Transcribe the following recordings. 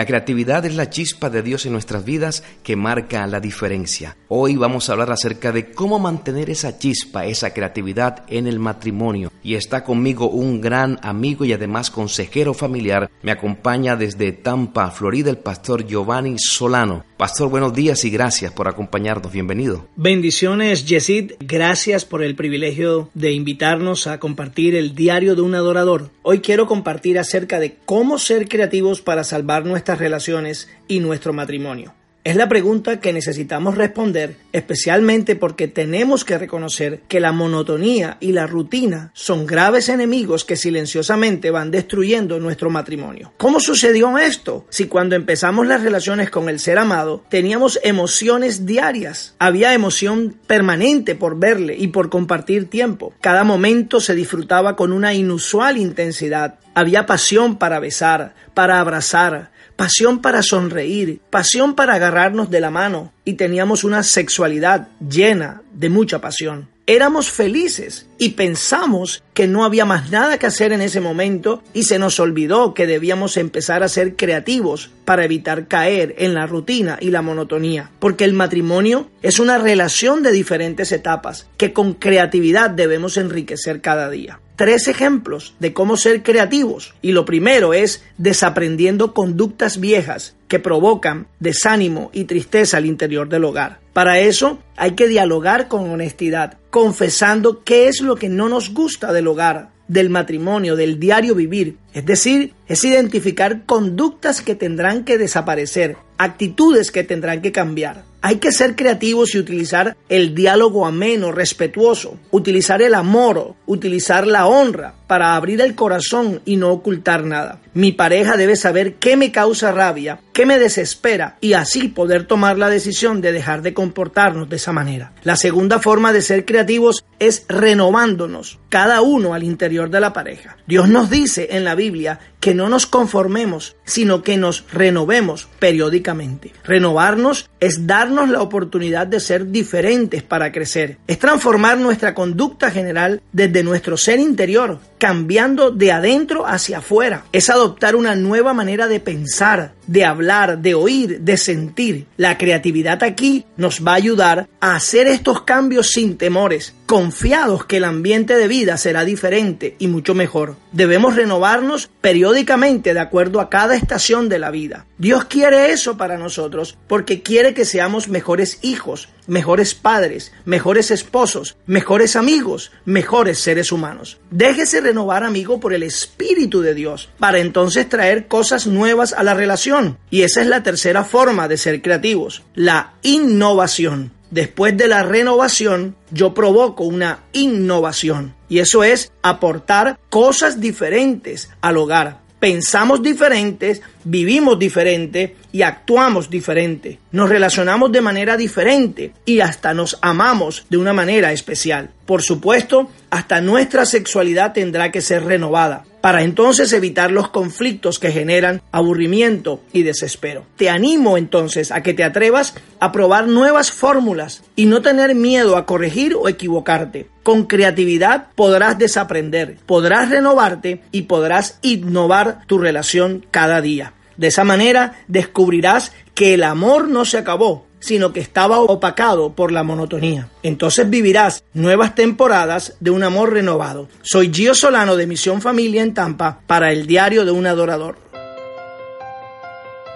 La creatividad es la chispa de Dios en nuestras vidas que marca la diferencia. Hoy vamos a hablar acerca de cómo mantener esa chispa, esa creatividad en el matrimonio. Y está conmigo un gran amigo y además consejero familiar. Me acompaña desde Tampa, Florida, el pastor Giovanni Solano. Pastor, buenos días y gracias por acompañarnos. Bienvenido. Bendiciones, Yesid. Gracias por el privilegio de invitarnos a compartir el diario de un adorador. Hoy quiero compartir acerca de cómo ser creativos para salvar nuestras relaciones y nuestro matrimonio. Es la pregunta que necesitamos responder, especialmente porque tenemos que reconocer que la monotonía y la rutina son graves enemigos que silenciosamente van destruyendo nuestro matrimonio. ¿Cómo sucedió esto? Si cuando empezamos las relaciones con el ser amado teníamos emociones diarias, había emoción permanente por verle y por compartir tiempo. Cada momento se disfrutaba con una inusual intensidad. Había pasión para besar, para abrazar, pasión para sonreír, pasión para agarrarnos de la mano y teníamos una sexualidad llena de mucha pasión. Éramos felices y pensamos que no había más nada que hacer en ese momento y se nos olvidó que debíamos empezar a ser creativos para evitar caer en la rutina y la monotonía. Porque el matrimonio es una relación de diferentes etapas que con creatividad debemos enriquecer cada día tres ejemplos de cómo ser creativos. Y lo primero es desaprendiendo conductas viejas que provocan desánimo y tristeza al interior del hogar. Para eso hay que dialogar con honestidad, confesando qué es lo que no nos gusta del hogar, del matrimonio, del diario vivir. Es decir, es identificar conductas que tendrán que desaparecer, actitudes que tendrán que cambiar. Hay que ser creativos y utilizar el diálogo ameno, respetuoso, utilizar el amor, utilizar la honra para abrir el corazón y no ocultar nada. Mi pareja debe saber qué me causa rabia, qué me desespera y así poder tomar la decisión de dejar de comportarnos de esa manera. La segunda forma de ser creativos es renovándonos, cada uno al interior de la pareja. Dios nos dice en la Biblia que no nos conformemos, sino que nos renovemos periódicamente. Renovarnos es darnos la oportunidad de ser diferentes para crecer. Es transformar nuestra conducta general desde nuestro ser interior, cambiando de adentro hacia afuera. Es adoptar una nueva manera de pensar, de hablar, de oír, de sentir. La creatividad aquí nos va a ayudar a hacer estos cambios sin temores, confiados que el ambiente de vida será diferente y mucho mejor. Debemos renovarnos periódicamente de acuerdo a cada estación de la vida. Dios quiere eso para nosotros porque quiere que seamos mejores hijos, mejores padres, mejores esposos, mejores amigos, mejores seres humanos. Déjese renovar, amigo, por el Espíritu de Dios, para entonces traer cosas nuevas a la relación. Y esa es la tercera forma de ser creativos, la innovación. Después de la renovación, yo provoco una innovación. Y eso es aportar cosas diferentes al hogar. Pensamos diferentes, vivimos diferente y actuamos diferente. Nos relacionamos de manera diferente y hasta nos amamos de una manera especial. Por supuesto, hasta nuestra sexualidad tendrá que ser renovada para entonces evitar los conflictos que generan aburrimiento y desespero. Te animo entonces a que te atrevas a probar nuevas fórmulas y no tener miedo a corregir o equivocarte. Con creatividad podrás desaprender, podrás renovarte y podrás innovar tu relación cada día. De esa manera descubrirás que el amor no se acabó, sino que estaba opacado por la monotonía. Entonces vivirás nuevas temporadas de un amor renovado. Soy Gio Solano de Misión Familia en Tampa para el Diario de un Adorador.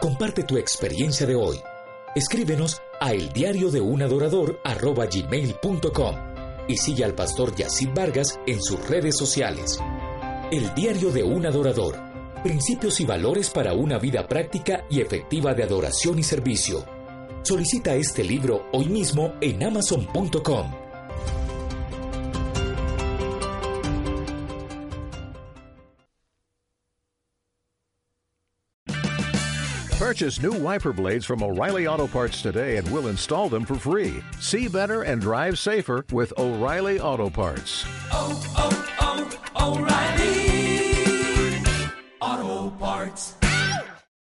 Comparte tu experiencia de hoy. Escríbenos a eldiariodeunadorador.com y sigue al pastor Yacid Vargas en sus redes sociales. El Diario de un Adorador. Principios y valores para una vida práctica y efectiva de adoración y servicio. Solicita este libro hoy mismo en amazon.com. Purchase new wiper blades from O'Reilly Auto Parts today and we'll install them for free. See better and drive safer with O'Reilly Auto Parts. oh, oh, O'Reilly Auto Parts.